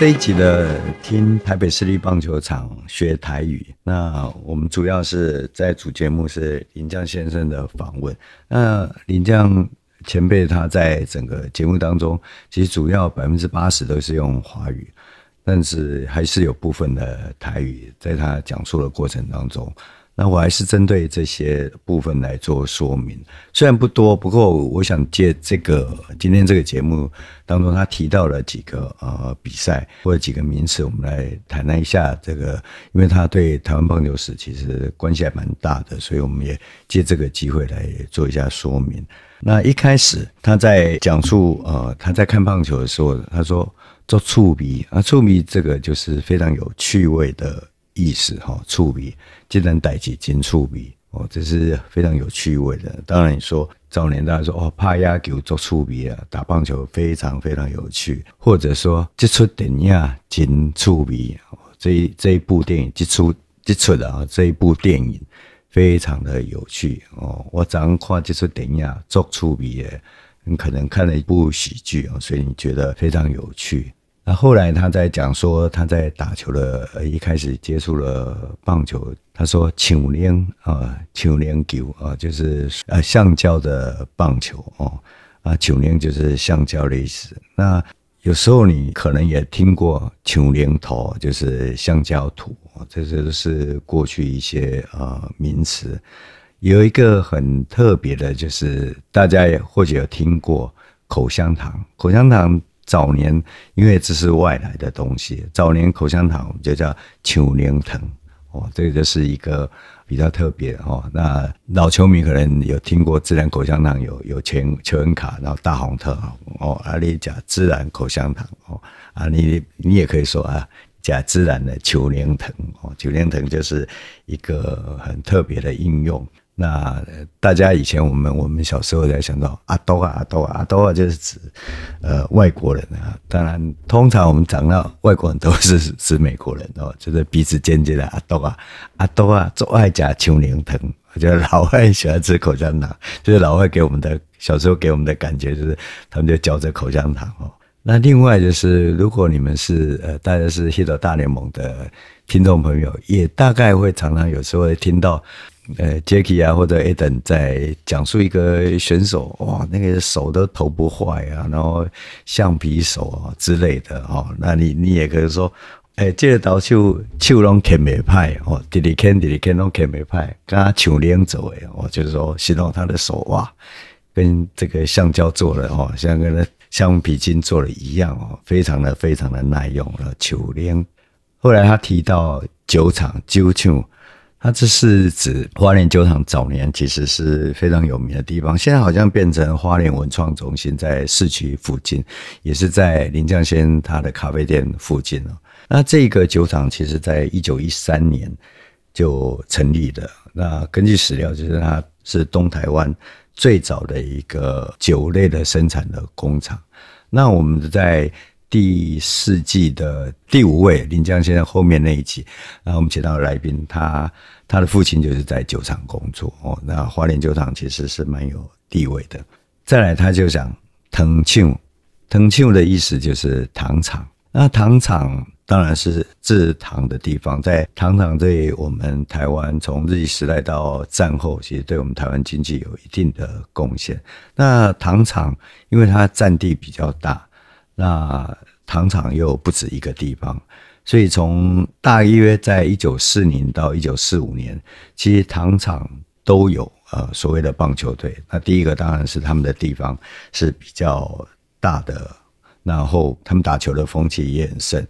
这一集的听台北市立棒球场学台语。那我们主要是在主节目是林将先生的访问。那林将前辈他在整个节目当中，其实主要百分之八十都是用华语，但是还是有部分的台语在他讲述的过程当中。那我还是针对这些部分来做说明，虽然不多，不过我想借这个今天这个节目当中，他提到了几个呃比赛或者几个名词，我们来谈谈一下这个，因为他对台湾棒球史其实关系还蛮大的，所以我们也借这个机会来做一下说明。那一开始他在讲述呃他在看棒球的时候，他说做触笔啊，触笔这个就是非常有趣味的。意思哈，触笔，既然代起金触笔哦，这是非常有趣味的。当然，你说早年大家说哦，拍野球做触笔啊，打棒球非常非常有趣，或者说这出电影金触笔，这一这一部电影，这出这出的啊，这一部电影非常的有趣哦。我早上看这出电影做触笔的，你可能看了一部喜剧啊，所以你觉得非常有趣。那后来他在讲说他在打球的，一开始接触了棒球，他说橡链啊，橡链球啊，就是呃橡胶的棒球哦，啊橡链就是橡胶的意思。那有时候你可能也听过橡链土，就是橡胶土，这些都是过去一些呃名词。有一个很特别的，就是大家也或许有听过口香糖，口香糖。早年因为这是外来的东西，早年口香糖我们就叫橡链糖哦，这个就是一个比较特别哦。那老球迷可能有听过自然口香糖有有全球恩卡，然后大红特哦，啊你讲自然口香糖哦，啊你你也可以说啊，讲自然的橡链糖哦，橡链糖就是一个很特别的应用。那大家以前我们我们小时候在想到阿多啊阿多啊阿多啊，就是指呃外国人啊。当然，通常我们讲到外国人都是 指美国人哦，就是彼此间接的阿多啊阿多啊，做爱加秋柠藤。就是老外喜欢吃口香糖，就是老外给我们的小时候给我们的感觉就是他们就嚼着口香糖哦。那另外就是如果你们是呃大家是 Hit 大联盟的听众朋友，也大概会常常有时候会听到。呃，Jacky 啊，或者 Eden 在讲述一个选手，哇，那个手都投不坏啊，然后橡皮手啊之类的哦，那你你也可以说，哎、欸，这个投手手拢欠没派哦，滴滴看滴滴看拢欠没派，跟他球链走诶，哦，就是说形容他的手哇，跟这个橡胶做的哦，像跟那橡皮筋做的一样哦，非常的非常的耐用了球链。后来他提到酒厂酒厂。它这是指花莲酒厂早年其实是非常有名的地方，现在好像变成花莲文创中心，在市区附近，也是在林将先他的咖啡店附近。那这个酒厂其实在一九一三年就成立的。那根据史料，就是它是东台湾最早的一个酒类的生产的工厂。那我们在。第四季的第五位林江先生后面那一集，然后我们请到来宾，他他的父亲就是在酒厂工作哦。那花莲酒厂其实是蛮有地位的。再来，他就讲糖厂，糖厂的意思就是糖厂。那糖厂当然是制糖的地方，在糖厂对我们台湾从日据时代到战后，其实对我们台湾经济有一定的贡献。那糖厂因为它占地比较大。那糖厂又不止一个地方，所以从大约在一九四零到一九四五年，其实糖厂都有呃所谓的棒球队。那第一个当然是他们的地方是比较大的，然后他们打球的风气也很盛。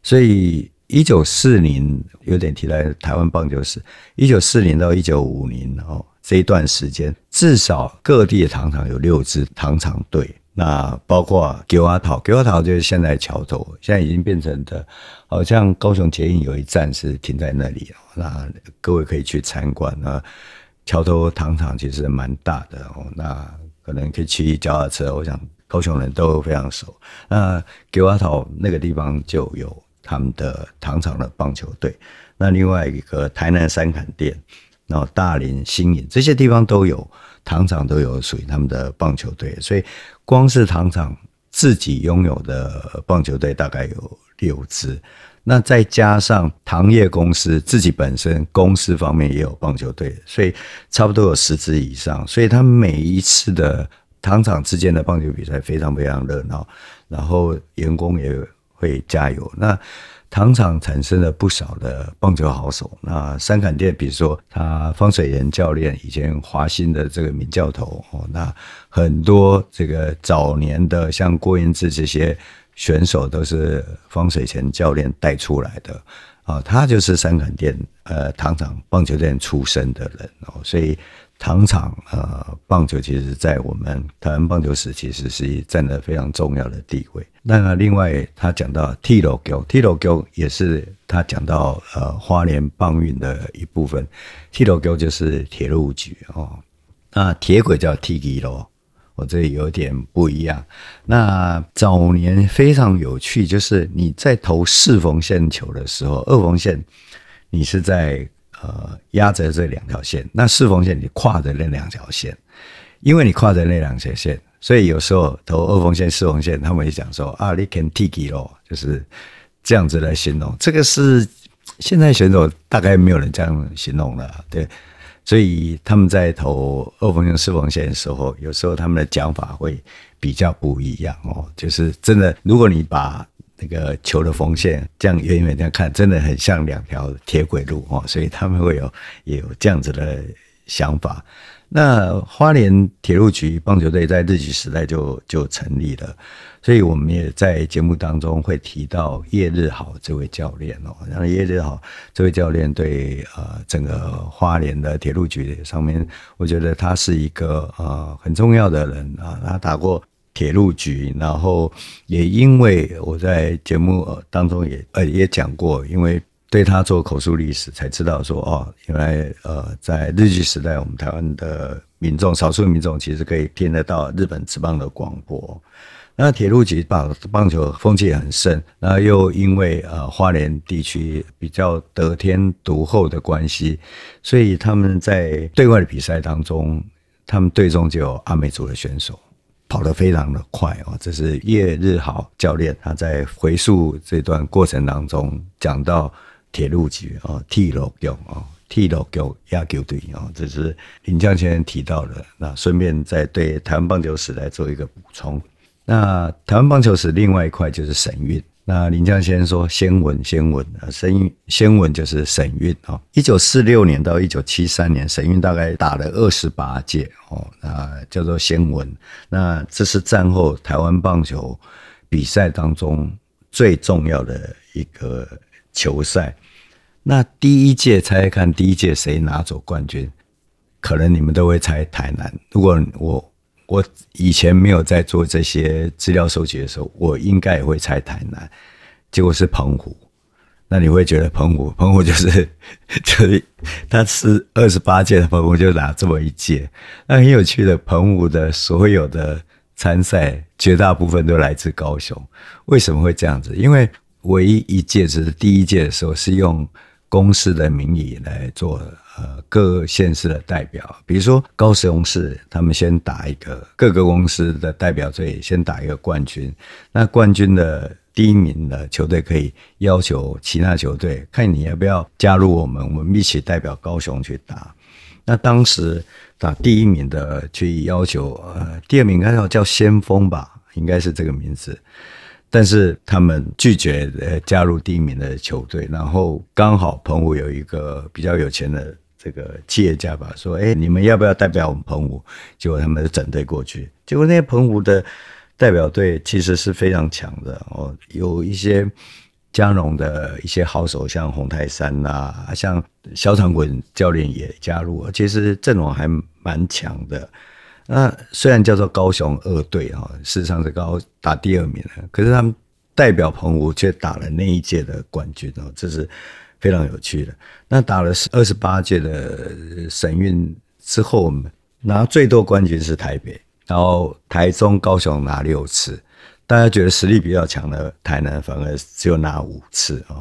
所以一九四零有点提到台湾棒球史，一九四零到一九五零哦这一段时间，至少各地的糖厂有六支糖厂队。那包括给阿桃，给阿桃就是现在桥头，现在已经变成的，好像高雄捷运有一站是停在那里。那各位可以去参观啊。桥头糖厂其实蛮大的哦，那可能可以骑脚踏车，我想高雄人都非常熟。那给阿桃那个地方就有他们的糖厂的棒球队。那另外一个台南三崁店，然后大林、新营这些地方都有糖厂，都有属于他们的棒球队，所以。光是糖厂自己拥有的棒球队大概有六支。那再加上糖业公司自己本身公司方面也有棒球队，所以差不多有十支以上。所以他们每一次的糖厂之间的棒球比赛非常非常热闹，然后员工也会加油。那糖厂产生了不少的棒球好手。那三坎店，比如说他方水贤教练，以前华新的这个名教头哦，那很多这个早年的像郭彦志这些。选手都是方水贤教练带出来的啊，他就是三坎店呃糖厂棒球店出身的人哦，所以糖厂呃棒球其实在我们台湾棒球史其实是占了非常重要的地位。那另外他讲到铁路局，铁路局也是他讲到呃花莲棒运的一部分，铁路局就是铁路局哦，那铁轨叫铁轨咯。我这里有点不一样。那早年非常有趣，就是你在投四缝线球的时候，二缝线你是在呃压着这两条线，那四缝线你跨着那两条线，因为你跨着那两条线，所以有时候投二缝线、四缝线，他们也讲说啊，你 can take 咯，就是这样子来形容。这个是现在选手大概没有人这样形容了，对。所以他们在投二缝线、四缝线的时候，有时候他们的讲法会比较不一样哦。就是真的，如果你把那个球的缝线这样远远这样看，真的很像两条铁轨路哦。所以他们会有也有这样子的想法。那花莲铁路局棒球队在日据时代就就成立了。所以我们也在节目当中会提到叶日豪这位教练哦，然后叶日豪这位教练对呃整个花莲的铁路局上面，我觉得他是一个呃很重要的人啊，他打过铁路局，然后也因为我在节目当中也呃也讲过，因为对他做口述历史才知道说哦，原来呃在日据时代，我们台湾的民众少数民众其实可以听得到日本职棒的广播。那铁路局棒棒球风气很盛，那又因为呃花莲地区比较得天独厚的关系，所以他们在对外的比赛当中，他们队中就有阿美族的选手，跑得非常的快哦。这是叶日豪教练他在回溯这段过程当中讲到铁路局哦，T 六局哦，T 六局亚球队哦，这是林江先生提到的。那顺便再对台湾棒球史来做一个补充。那台湾棒球史另外一块就是省运。那林江先生说先文先文啊，先运先文就是省运啊。一九四六年到一九七三年，省运大概打了二十八届哦，那叫做先文。那这是战后台湾棒球比赛当中最重要的一个球赛。那第一届猜猜看，第一届谁拿走冠军？可能你们都会猜台南。如果我。我以前没有在做这些资料收集的时候，我应该也会猜台南，结果是澎湖。那你会觉得澎湖，澎湖 就是就是他是二十八届的澎湖就拿这么一届。那很有趣的，澎湖的所有的参赛绝大部分都来自高雄。为什么会这样子？因为唯一一届只是第一届的时候是用公司的名义来做。呃，各县市的代表，比如说高雄市，他们先打一个各个公司的代表队，先打一个冠军。那冠军的第一名的球队可以要求其他球队，看你要不要加入我们，我们一起代表高雄去打。那当时打第一名的去要求，呃，第二名应该要叫先锋吧，应该是这个名字。但是他们拒绝呃加入第一名的球队，然后刚好澎湖有一个比较有钱的。这个企业家吧，说：“哎，你们要不要代表我们澎湖？”结果他们整队过去。结果那些澎湖的代表队其实是非常强的哦，有一些嘉农的一些好手，像洪泰山呐、像萧长滚教练也加入，其实阵容还蛮强的。那虽然叫做高雄二队啊，事实上是高打第二名的，可是他们代表澎湖却打了那一届的冠军哦，这是。非常有趣的，那打了二十八届的省运之后，我们拿最多冠军是台北，然后台中、高雄拿六次。大家觉得实力比较强的台南反而只有拿五次啊。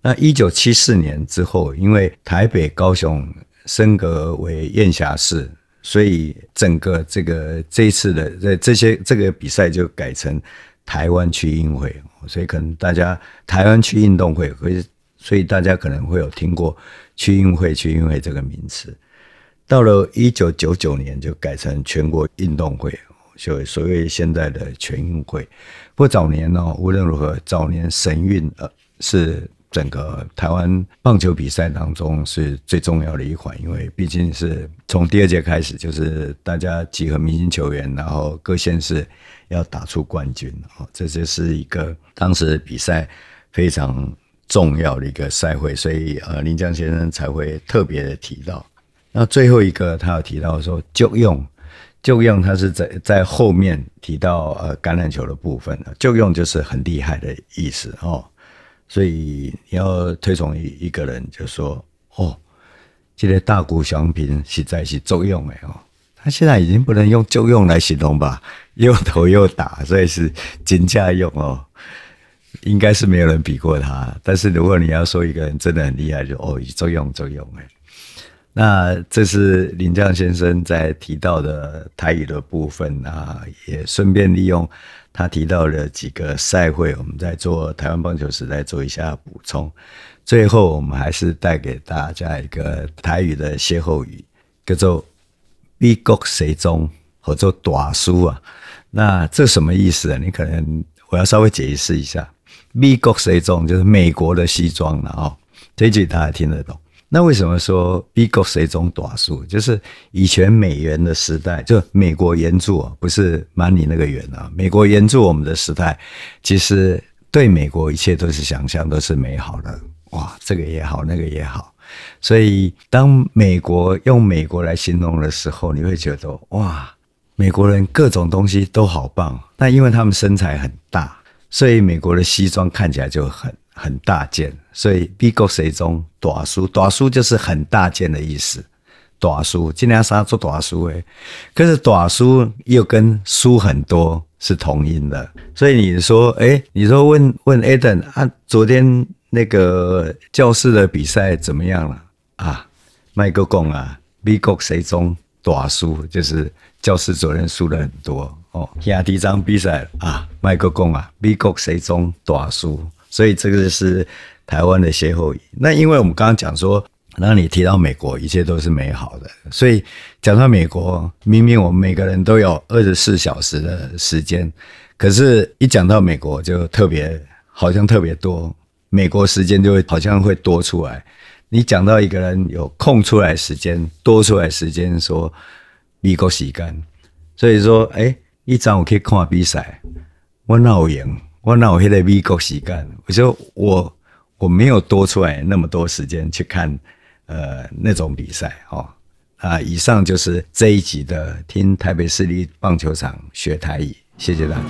那一九七四年之后，因为台北、高雄升格为燕霞市，所以整个这个这一次的这这些这个比赛就改成台湾区运会，所以可能大家台湾区运动会会，所以大家可能会有听过区运会区运会这个名词。到了一九九九年就改成全国运动会，就所谓现在的全运会。不过早年呢，无论如何，早年神运呃是。整个台湾棒球比赛当中是最重要的一环，因为毕竟是从第二届开始，就是大家集合明星球员，然后各县市要打出冠军，哦，这就是一个当时比赛非常重要的一个赛会，所以呃林江先生才会特别的提到。那最后一个他有提到说，就用就用，他是在在后面提到呃橄榄球的部分，就用就是很厉害的意思哦。所以你要推崇一一个人，就说哦，这个大谷翔平实在是作用哎哦，他现在已经不能用作用来形容吧，又投又打，所以是金价用哦，应该是没有人比过他。但是如果你要说一个人真的很厉害，就哦，作用作用哎，那这是林将先生在提到的台语的部分啊，也顺便利用。他提到的几个赛会，我们在做台湾棒球时代做一下补充。最后，我们还是带给大家一个台语的歇后语，叫做“美国西装”或者“大输”啊。那这什么意思啊？你可能我要稍微解释一下，“美国西装”就是美国的西装了哦。这句大家听得懂。那为什么说美国是一种短数？就是以前美元的时代，就美国援助，不是 money 那个元啊。美国援助我们的时代，其实对美国一切都是想象，都是美好的。哇，这个也好，那个也好。所以当美国用美国来形容的时候，你会觉得哇，美国人各种东西都好棒。但因为他们身材很大，所以美国的西装看起来就很。很大件，所以美国西装大输，大输就是很大件的意思。大输，今年啥做大输诶？可是大输又跟输很多是同音的，所以你说，哎、欸，你说问问 Adam 啊，昨天那个教室的比赛怎么样了啊？麦克讲啊，美国西装大输，就是教室昨天输了很多哦。下第一场比赛啊，麦克讲啊，美国西装大输。所以这个是台湾的歇后语。那因为我们刚刚讲说，那你提到美国，一切都是美好的。所以讲到美国，明明我们每个人都有二十四小时的时间，可是一讲到美国，就特别好像特别多，美国时间就会好像会多出来。你讲到一个人有空出来时间，多出来时间，说美国时间。所以说，哎，一早我可以看比赛，我闹赢？我那我现在美国时间，我说我我没有多出来那么多时间去看呃那种比赛哦啊，以上就是这一集的听台北市立棒球场学台语，谢谢大家。